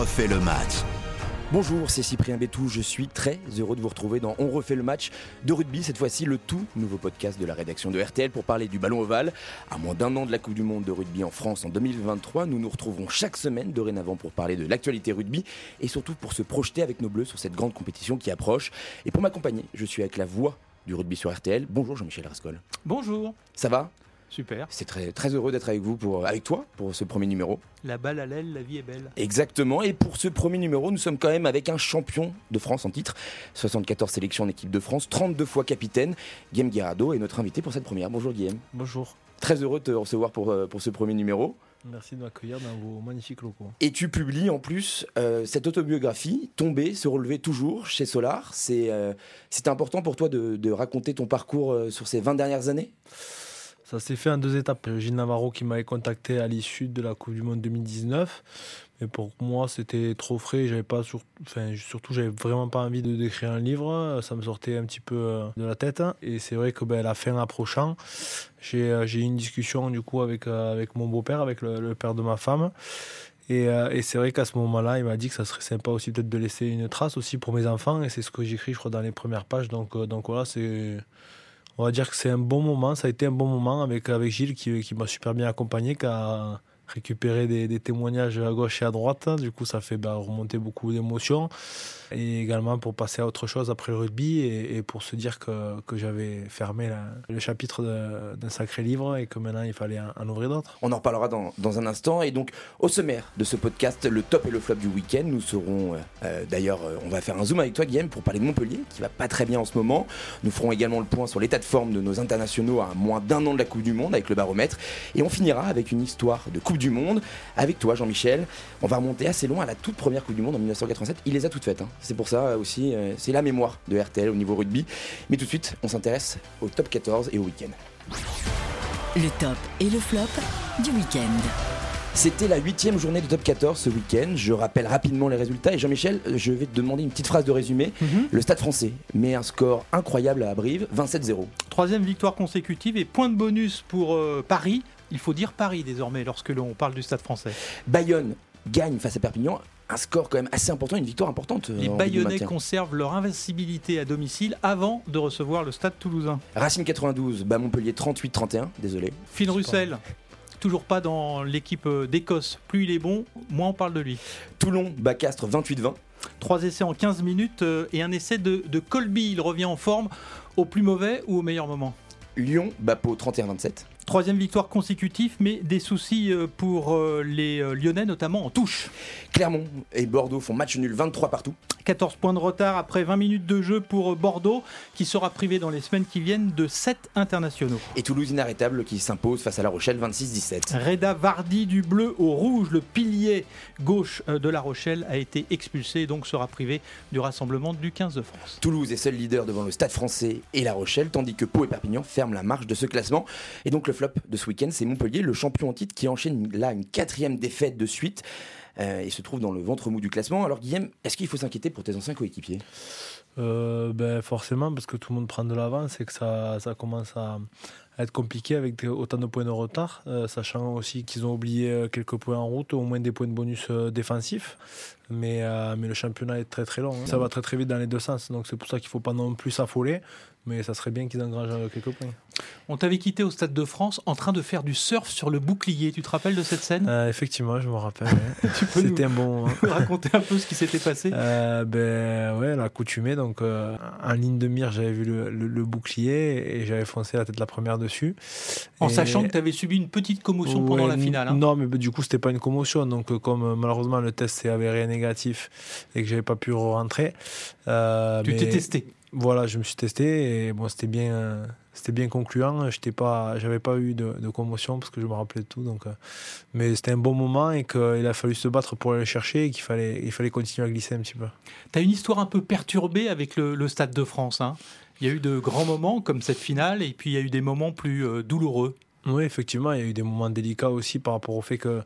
refait le match. Bonjour, c'est Cyprien Bétou. Je suis très heureux de vous retrouver dans On refait le match de rugby. Cette fois-ci, le tout nouveau podcast de la rédaction de RTL pour parler du ballon ovale. À moins d'un an de la Coupe du Monde de rugby en France en 2023, nous nous retrouvons chaque semaine dorénavant pour parler de l'actualité rugby et surtout pour se projeter avec nos bleus sur cette grande compétition qui approche. Et pour m'accompagner, je suis avec la voix du rugby sur RTL. Bonjour Jean-Michel Rascol. Bonjour. Ça va? Super. C'est très, très heureux d'être avec vous, pour, avec toi, pour ce premier numéro. La balle à l'aile, la vie est belle. Exactement. Et pour ce premier numéro, nous sommes quand même avec un champion de France en titre. 74 sélections en équipe de France, 32 fois capitaine. Guillaume Guirado est notre invité pour cette première. Bonjour Guillaume. Bonjour. Très heureux de te recevoir pour, euh, pour ce premier numéro. Merci de m'accueillir dans vos magnifiques locaux. Et tu publies en plus euh, cette autobiographie, Tomber, se relever toujours, chez Solar. C'est euh, important pour toi de, de raconter ton parcours sur ces 20 dernières années? Ça s'est fait en deux étapes. Gilles Navarro qui m'avait contacté à l'issue de la Coupe du Monde 2019. Mais pour moi, c'était trop frais. J'avais pas sur... enfin, surtout, j'avais vraiment pas envie de d'écrire un livre. Ça me sortait un petit peu euh, de la tête. Et c'est vrai que ben, la fin approchant, j'ai euh, eu une discussion du coup avec, euh, avec mon beau-père, avec le, père de ma femme. Et, et c'est vrai qu'à ce moment-là, il m'a dit que ça serait sympa aussi peut-être de laisser une trace aussi pour mes enfants. Et c'est ce que j'écris, je crois, dans les premières pages. Donc, donc voilà, c'est. On va dire que c'est un bon moment. Ça a été un bon moment avec, avec Gilles qui, m'a super bien accompagné, récupéré des, témoignages à gauche et à droite. Du coup, ça fait bah, remonter beaucoup d'émotions. Et également pour passer à autre chose après le rugby et, pour se dire que, que j'avais fermé le chapitre d'un sacré livre et que maintenant il fallait en, en ouvrir d'autres. On en reparlera dans, dans un instant. Et donc, au sommaire de ce podcast, le top et le flop du week-end, nous serons. euh, euh, D'ailleurs, euh, on va faire un zoom avec toi, Guillaume, pour parler de Montpellier, qui va pas très bien en ce moment. Nous ferons également le point sur l'état de forme de nos internationaux à moins d'un an de la Coupe du Monde avec le baromètre. Et on finira avec une histoire de Coupe du Monde avec toi, Jean-Michel. On va remonter assez loin à la toute première Coupe du Monde en 1987. Il les a toutes faites. hein. C'est pour ça euh, aussi, euh, c'est la mémoire de RTL au niveau rugby. Mais tout de suite, on s'intéresse au top 14 et au week-end. Le top et le flop du week-end. C'était la huitième journée de top 14 ce week-end. Je rappelle rapidement les résultats. Et Jean-Michel, je vais te demander une petite phrase de résumé. Le Stade français met un score incroyable à Brive, 27-0. Troisième victoire consécutive et point de bonus pour euh, Paris. Il faut dire Paris désormais lorsque l'on parle du stade français. Bayonne gagne face à Perpignan. Un score quand même assez important, une victoire importante. euh, Les Bayonnais conservent leur invincibilité à domicile avant de recevoir le stade toulousain. Racing 92, bat Montpellier 38-31. Désolé. Phil Russell, toujours pas dans l'équipe euh, d'Écosse. Plus il est bon, moins on parle de lui. Toulon bat Castres 28-20. Trois essais en 15 minutes euh, et un essai de, de Colby. Il revient en forme au plus mauvais ou au meilleur moment? Lyon bat Pau 31-27. Troisième victoire consécutive, mais des soucis euh, pour euh, les euh, Lyonnais, notamment en touche. Clermont et Bordeaux font match nul 23 partout. 14 points de retard après 20 minutes de jeu pour Bordeaux, qui sera privé dans les semaines qui viennent de 7 internationaux. Et Toulouse inarrêtable qui s'impose face à La Rochelle 26-17. Reda Vardy du bleu au rouge, le pilier gauche de La Rochelle, a été expulsé et donc sera privé du rassemblement du 15 de France. Toulouse est seul leader devant le Stade français et La Rochelle, tandis que Pau et Perpignan ferment la marche de ce classement. Et donc le de ce week-end, c'est Montpellier, le champion en titre qui enchaîne là une quatrième défaite de suite euh, et se trouve dans le ventre mou du classement. Alors Guillaume, est-ce qu'il faut s'inquiéter pour tes anciens coéquipiers? Euh, ben forcément, parce que tout le monde prend de l'avance et que ça, ça commence à être compliqué avec autant de points de retard, euh, sachant aussi qu'ils ont oublié euh, quelques points en route, au moins des points de bonus euh, défensifs. Mais, euh, mais le championnat est très très long. hein. Ça va très très vite dans les deux sens, donc c'est pour ça qu'il ne faut pas non plus s'affoler. Mais ça serait bien qu'ils engrangent quelques points. On t'avait quitté au Stade de France en train de faire du surf sur le bouclier. Tu te rappelles de cette scène? Euh, effectivement, je me rappelle. nous- C'était un bon. moment. Raconter un peu ce qui s'était passé? Euh, ben ouais, l'accoutumée. Donc en ligne de mire, j'avais vu le, le- le bouclier et j'avais foncé la tête la première dessus. En Et- sachant que tu avais subi une petite commotion pendant la finale. hein. Non, mais du coup, c'était pas une commotion. Donc, euh, comme euh, malheureusement le test s'est avéré négatif et que j'avais pas pu rentrer, euh, Tu mais t'es testé. Voilà, je me suis testé et bon, c'était bien, c'était bien concluant. J'étais pas, j'avais pas eu de, de commotion parce que je me rappelais de tout. Donc, mais c'était un bon moment et qu'il a fallu se battre pour aller le chercher et qu'il fallait, il fallait continuer à glisser un petit peu. Tu as une histoire un peu perturbée avec le, le Stade de France. hein. Il y a eu de grands moments comme cette finale et puis il y a eu des moments plus euh, douloureux. Oui, effectivement, il y a eu des moments délicats aussi par rapport au fait que,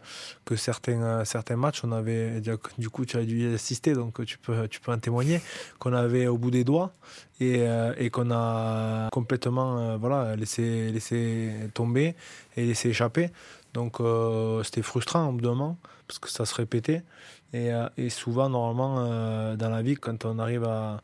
que certains, euh, certains matchs, on avait, du coup, tu as dû y assister, donc tu peux, tu peux en témoigner, qu'on avait au bout des doigts et, euh, et qu'on a complètement voilà, laissé, laissé tomber et laissé échapper. Donc c'était frustrant au bout d'un moment, parce que ça se répétait. Et, et souvent, normalement, dans la vie, quand on arrive à,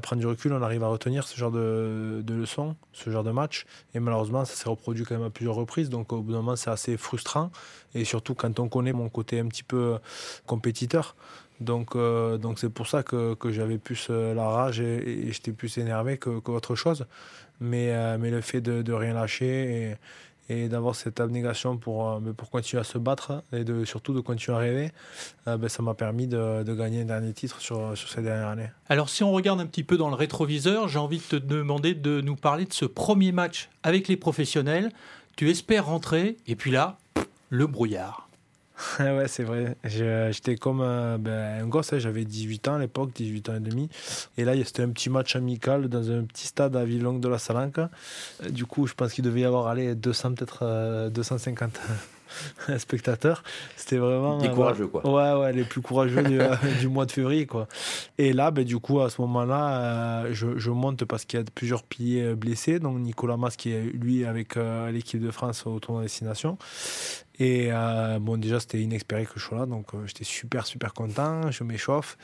prendre du recul, on arrive à retenir ce genre de, de leçons, ce genre de match. Et malheureusement, ça s'est reproduit quand même à plusieurs reprises. Donc au bout d'un moment, c'est assez frustrant. Et surtout quand on connaît mon côté un petit peu compétiteur. Donc, euh, donc c'est pour ça que, que j'avais plus euh, la rage et, j'étais plus énervé qu'autre chose. Mais, euh, mais le fait de, de rien lâcher et d'avoir cette abnégation pour, pour continuer à se battre et de, surtout de continuer à rêver, ben, ça m'a permis de, de, gagner un dernier titre sur, sur ces dernières années. Alors si on regarde un petit peu dans le rétroviseur, j'ai envie de te demander de nous parler de ce premier match avec les professionnels. Tu espères rentrer et puis là, le brouillard. ouais, c'est vrai. J'étais comme euh, ben, un gosse, hein. j'avais 18 ans à l'époque, 18 ans et demi. Et là, c'était un petit match amical dans un petit stade à Villongue de la Salanque. Du coup, je pense qu'il devait y avoir allez, 200, peut-être 250 euh, spectateurs. C'était vraiment. Des euh, courageux, quoi. Ouais, ouais, les plus courageux du, mois de février, quoi. Et là, ben, du coup, à ce moment-là, je, je, monte parce qu'il y a plusieurs piliers blessés. Donc, Nicolas Mas, qui est lui avec l'équipe de France au tournoi destination. Et euh, bon, déjà, c'était inespéré que je sois là, donc euh, j'étais super, super content. Je m'échauffe.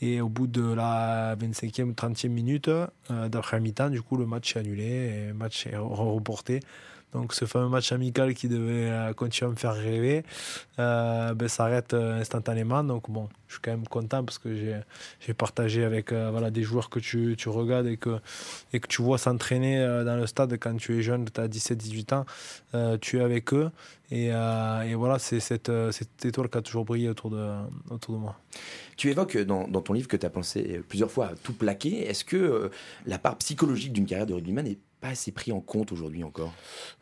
Et au bout de la 25e, 30e minute, euh, d'après mi-temps, du coup, le match est annulé et le match est reporté. Donc ce fameux match amical qui devait euh, continuer à me faire rêver euh, ben, s'arrête euh, instantanément. Donc bon, je suis quand même content parce que j'ai partagé avec voilà, des joueurs que tu, tu, regardes et que, et que tu vois s'entraîner dans le stade quand tu es jeune, tu as 17-18 ans, tu es avec eux. Et, et voilà, c'est cette, cette, étoile qui a toujours brillé autour de, autour de moi. Tu évoques dans, dans ton livre que tu as pensé plusieurs fois à tout plaquer. Est-ce que la part psychologique d'une carrière de rugbyman est pas assez pris en compte aujourd'hui encore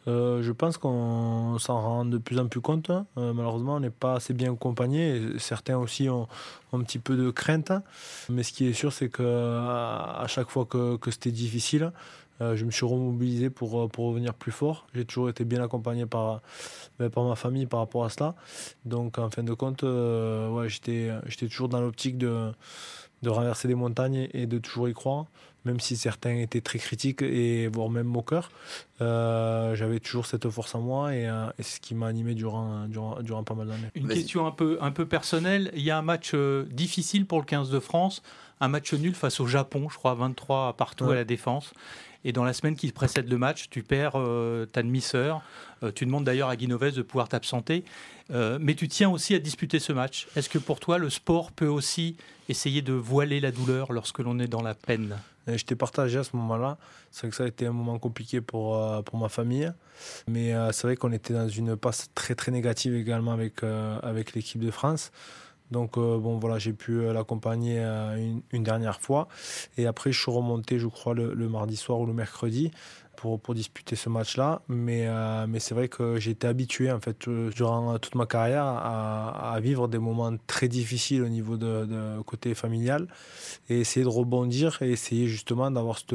euh, Je pense qu'on s'en rend de plus en plus compte. Hein. Euh, malheureusement, on n'est pas assez bien accompagné. Certains aussi ont, un petit peu de crainte. Mais ce qui est sûr, c'est qu'à à chaque fois que, que c'était difficile, je me suis remobilisé pour, pour revenir plus fort. J'ai toujours été bien accompagné par, ben, par ma famille par rapport à cela. Donc, en fin de compte, ouais, j'étais toujours dans l'optique de, de renverser des montagnes et de toujours y croire même si certains étaient très critiques et voire même moqueurs, euh, j'avais toujours cette force en moi et, euh, c'est ce qui m'a animé durant, durant, durant, pas mal d'années. Une question un peu, un peu personnelle, il y a un match euh, difficile pour le 15 de France, un match nul face au Japon, je crois 23 partout à la défense. Et dans la semaine qui précède le match, tu perds ta demi-sœur. tu demandes d'ailleurs à Guinoves de pouvoir t'absenter. mais tu tiens aussi à disputer ce match. Est-ce que pour toi, le sport peut aussi essayer de voiler la douleur lorsque l'on est dans la peine? J'étais partagé à ce moment-là. C'est vrai que ça a été un moment compliqué pour, euh, pour ma famille. Mais euh, c'est vrai qu'on était dans une passe très très négative également avec, euh, avec l'équipe de France. Donc bon voilà, j'ai pu l'accompagner une, dernière fois. Et après, je suis remonté, je crois, le mardi soir ou le mercredi pour, pour disputer ce match-là. Mais, euh, mais c'est vrai que j'ai été habitué, en fait, euh, durant toute ma carrière, à, vivre des moments très difficiles au niveau de, côté familial et essayer de rebondir et essayer justement d'avoir cette,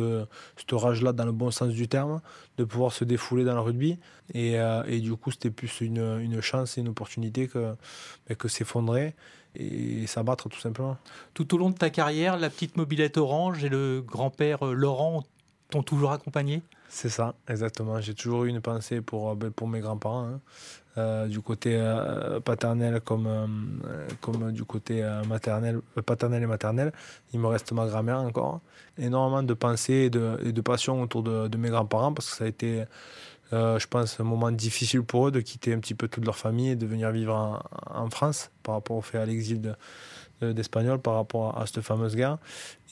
cette rage-là dans le bon sens du terme, de pouvoir se défouler dans le rugby. Et, euh, et du coup, c'était plus une, une, chance et une opportunité que, que s'effondrer et s'abattre tout simplement. Tout au long de ta carrière, la petite mobilette orange et le grand-père Laurent t'ont toujours accompagné? C'est ça, exactement. J'ai toujours eu une pensée pour, euh, ben, pour mes grands-parents, hein. euh, du côté euh, paternel comme, comme du côté maternel, paternel et maternel. Il me reste ma grand-mère encore. Énormément de pensées et de, et de passion autour de, de mes grands-parents parce que ça a été, je pense, un moment difficile pour eux de quitter un petit peu toute leur famille et de venir vivre en, en France par rapport au fait à l'exil de, d'espagnol par rapport à, cette fameuse guerre.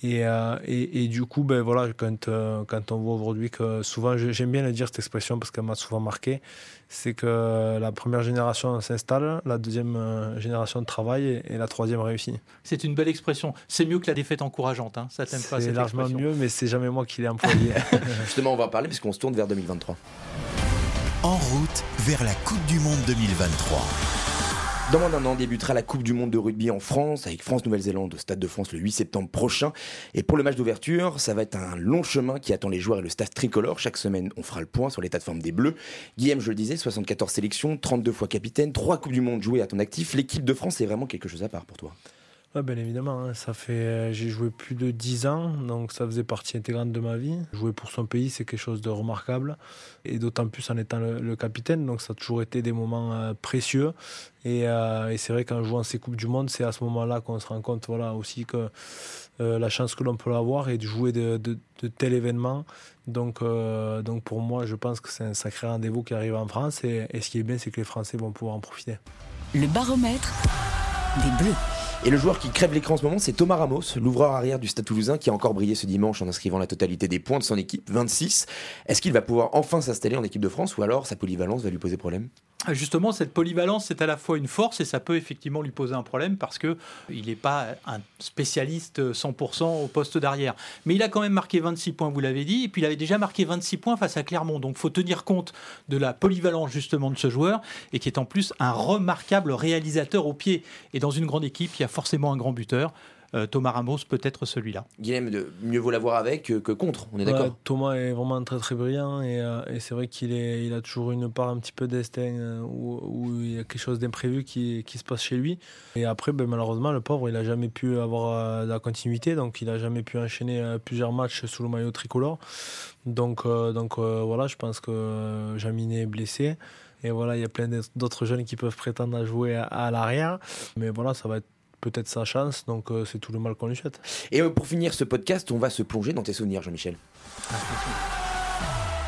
Et, euh, et, et, du coup, ben voilà, quand, euh, quand on voit aujourd'hui que souvent, j'aime bien le dire cette expression parce qu'elle m'a souvent marqué, c'est que la première génération s'installe, la deuxième euh, génération travaille et, la troisième réussit. C'est une belle expression. C'est mieux que la défaite encourageante, hein. ça t'aime pas C'est largement mieux, mais c'est jamais moi qui l'ai employé. Justement, on va en parler puisqu'on se tourne vers 2023. En route vers la Coupe du Monde 2023. Dans moins d'un an débutera la Coupe du Monde de rugby en France avec France-Nouvelle-Zélande au Stade de France le 8 septembre prochain. Et pour le match d'ouverture, ça va être un long chemin qui attend les joueurs et le staff tricolore. Chaque semaine, on fera le point sur l'état de forme des Bleus. Guillaume, je le disais, 74 sélections, 32 fois capitaine, 3 Coupes du Monde jouées à ton actif. L'équipe de France est vraiment quelque chose à part pour toi. Ouais, bien évidemment, hein. ça fait, euh, j'ai joué plus de 10 ans, donc ça faisait partie intégrante de ma vie. Jouer pour son pays, c'est quelque chose de remarquable, et d'autant plus en étant le, capitaine, donc ça a toujours été des moments euh, précieux. Et, euh, et c'est vrai qu'en jouant ces Coupes du Monde, c'est à ce moment-là qu'on se rend compte voilà, aussi que la chance que l'on peut avoir et de jouer de, de, de tel événement. Donc, donc pour moi, je pense que c'est un sacré rendez-vous qui arrive en France, et, et ce qui est bien, c'est que les Français vont pouvoir en profiter. Le baromètre des Bleus. Et le joueur qui crève l'écran en ce moment, c'est Thomas Ramos, l'ouvreur arrière du Stade Toulousain, qui a encore brillé ce dimanche en inscrivant la totalité des points de son équipe, 26. Est-ce qu'il va pouvoir enfin s'installer en équipe de France ou alors sa polyvalence va lui poser problème? Justement, cette polyvalence, c'est à la fois une force et ça peut effectivement lui poser un problème parce que il n'est pas un spécialiste 100% au poste d'arrière. Mais il a quand même marqué 26 points, vous l'avez dit, et puis il avait déjà marqué 26 points face à Clermont. Donc, faut tenir compte de la polyvalence justement de ce joueur et qui est en plus un remarquable réalisateur au pied. Et dans une grande équipe, il y a forcément un grand buteur. Euh, Thomas Ramos peut être celui-là. Guillaume, de, mieux vaut l'avoir avec que, contre, on est d'accord Thomas est vraiment très très brillant et, euh, c'est vrai qu'il il a toujours une part un petit peu destin euh, où, il y a quelque chose d'imprévu qui, qui, se passe chez lui. Et après, ben, malheureusement, le pauvre, il n'a jamais pu avoir de la continuité, donc il n'a jamais pu enchaîner plusieurs matchs sous le maillot tricolore. Donc, donc voilà, je pense que Jaminet est blessé. Et voilà, il y a plein d'autres jeunes qui peuvent prétendre à jouer à, l'arrière. Mais voilà, ça va être peut-être sa chance, donc euh, c'est tout le mal qu'on lui souhaite. Et euh, pour finir ce podcast, on va se plonger dans tes souvenirs, Jean-Michel.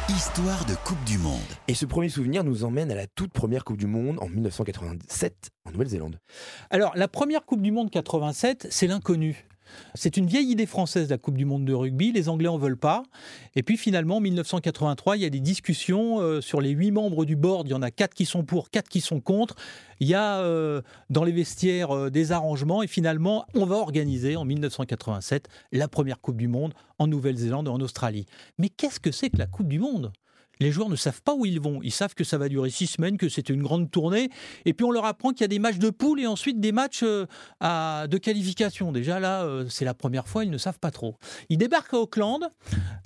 Histoire de Coupe du Monde. Et ce premier souvenir nous emmène à la toute première Coupe du Monde en 1987 en Nouvelle-Zélande. Alors, la première Coupe du Monde 87, c'est l'inconnu. C'est une vieille idée française, la Coupe du Monde de rugby. Les Anglais en veulent pas. Et puis finalement, en 1983, il y a des discussions euh, sur les huit membres du board. Il y en a quatre qui sont pour, quatre qui sont contre. Il y a euh, dans les vestiaires euh, des arrangements. Et finalement, on va organiser en 1987 la première Coupe du Monde en Nouvelle-Zélande et en Australie. Mais qu'est-ce que c'est que la Coupe du Monde? Les joueurs ne savent pas où ils vont. Ils savent que ça va durer six semaines, que c'est une grande tournée. Et puis on leur apprend qu'il y a des matchs de poule et ensuite des matchs euh, de qualification. Déjà là, euh, c'est la première fois, ils ne savent pas trop. Ils débarquent à Auckland.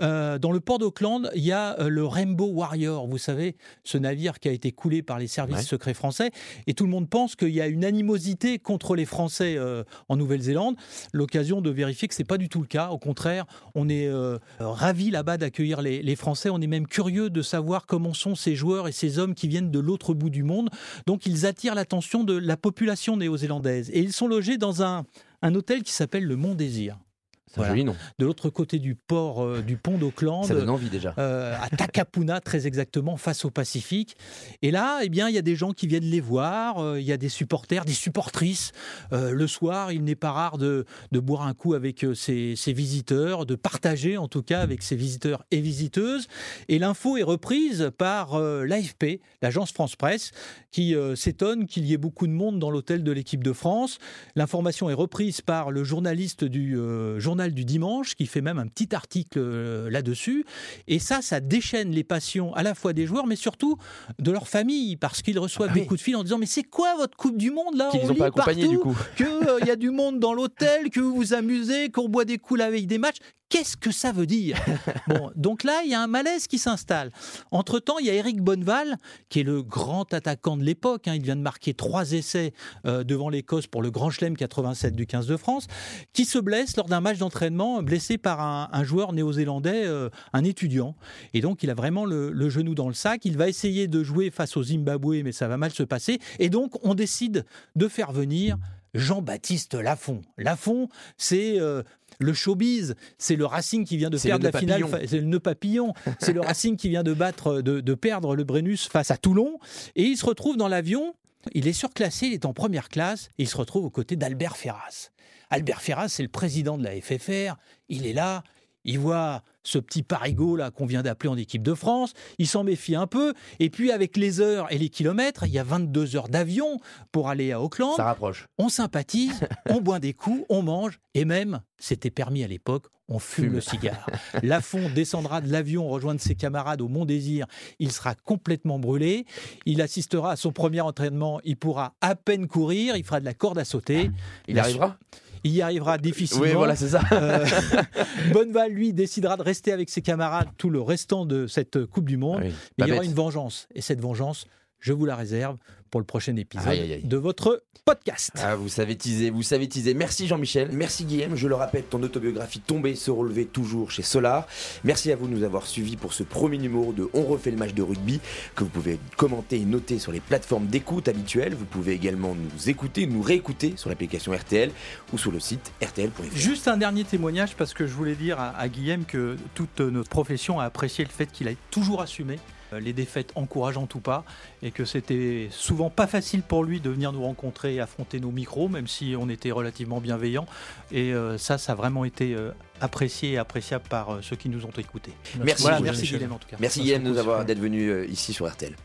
Euh, dans le port d'Auckland, il y a le Rainbow Warrior. Vous savez, ce navire qui a été coulé par les services secrets français. Et tout le monde pense qu'il y a une animosité contre les Français en Nouvelle-Zélande. L'occasion de vérifier que ce n'est pas du tout le cas. Au contraire, on est ravis là-bas d'accueillir les, les Français. On est même curieux de savoir comment sont ces joueurs et ces hommes qui viennent de l'autre bout du monde. Donc ils attirent l'attention de la population néo-zélandaise. Et ils sont logés dans un, un hôtel qui s'appelle le Mont Désir. De l'autre côté du port euh, du pont d'Auckland. Ça donne envie déjà. Euh, à Takapuna, très exactement, face au Pacifique. Et là, eh bien, il y a des gens qui viennent les voir. Euh, il y a des supporters, des supportrices. le soir, il n'est pas rare de, de, boire un coup avec ses, visiteurs, de partager en tout cas avec ses visiteurs et visiteuses. Et l'info est reprise par l'AFP, l'agence France Presse, qui s'étonne qu'il y ait beaucoup de monde dans l'hôtel de l'équipe de France. L'information est reprise par le journaliste du journal du dimanche qui fait même un petit article euh, là-dessus. Et ça, ça déchaîne les passions à la fois des joueurs, mais surtout de leur famille, parce qu'ils reçoivent ah des coups de fil en disant Mais c'est quoi votre Coupe du Monde là? Qu'ils n'ont pas accompagné du coup. Qu'il euh, y a du monde dans l'hôtel, que vous vous amusez, qu'on boit des coups la veille des matchs. Qu'est-ce que ça veut dire Bon, donc là, il y a un malaise qui s'installe. Entre-temps, il y a Eric Bonneval, qui est le grand attaquant de l'époque. Hein. il vient de marquer trois essais euh, devant l'Écosse pour le Grand Chelem 87 du 15 de France, qui se blesse lors d'un match d'entraînement, blessé par un, joueur néo-zélandais, euh, un étudiant. Et donc, il a vraiment le, le, genou dans le sac. Il va essayer de jouer face au Zimbabwe, mais ça va mal se passer. Et donc, on décide de faire venir Jean-Baptiste Lafont. Lafont, c'est euh, le showbiz, c'est le Racing qui vient de perdre la finale, c'est le nœud papillon, c'est le Racing qui vient de battre, de, perdre le Brennus face à Toulon, et il se retrouve dans l'avion. Il est surclassé, il est en première classe, et il se retrouve aux côtés d'Albert Ferras. Albert Ferras, c'est le président de la FFR. Il est là, il voit ce petit parigot là qu'on vient d'appeler en équipe de France, il s'en méfie un peu, et puis avec les heures et les kilomètres, il y a 22 heures d'avion pour aller à Auckland. Ça rapproche. On sympathise, on boit des coups, on mange, et même, c'était permis à l'époque, on fume, le cigare. Lafont descendra de l'avion, rejoindre ses camarades au Mont Désir. Il sera complètement brûlé. Il assistera à son premier entraînement. Il pourra à peine courir. Il fera de la corde à sauter. Il arrivera? Il y arrivera difficilement. Oui, voilà, c'est ça. Euh, Bonneval, lui, décidera de rester avec ses camarades tout le restant de cette Coupe du Monde. Ah mais il y aura une vengeance. Et cette vengeance, je vous la réserve pour le prochain épisode Aïe, aïe, aïe. de votre podcast. Ah, vous savez teaser, vous savez teaser. Merci Jean-Michel, merci Guillaume. Je le rappelle, ton autobiographie Tomber, se relever toujours chez Solar. Merci à vous de nous avoir suivis pour ce premier numéro de On refait le match de rugby que vous pouvez commenter et noter sur les plateformes d'écoute habituelles. Vous pouvez également nous écouter, nous réécouter sur l'application RTL ou sur le site rtl.fr. Juste un dernier témoignage parce que je voulais dire à, à Guillaume que toute notre profession a apprécié le fait qu'il a toujours assumé les défaites encourageantes ou pas et que c'était souvent pas facile pour lui de venir nous rencontrer et affronter nos micros même si on était relativement bienveillants et euh, ça ça a vraiment été euh, apprécié et appréciable par euh, ceux qui nous ont écoutés. Merci, Voilà, merci Guillaume en tout cas. Merci Guillaume de nous beaucoup, avoir c'est d'être venu euh, ici sur RTL.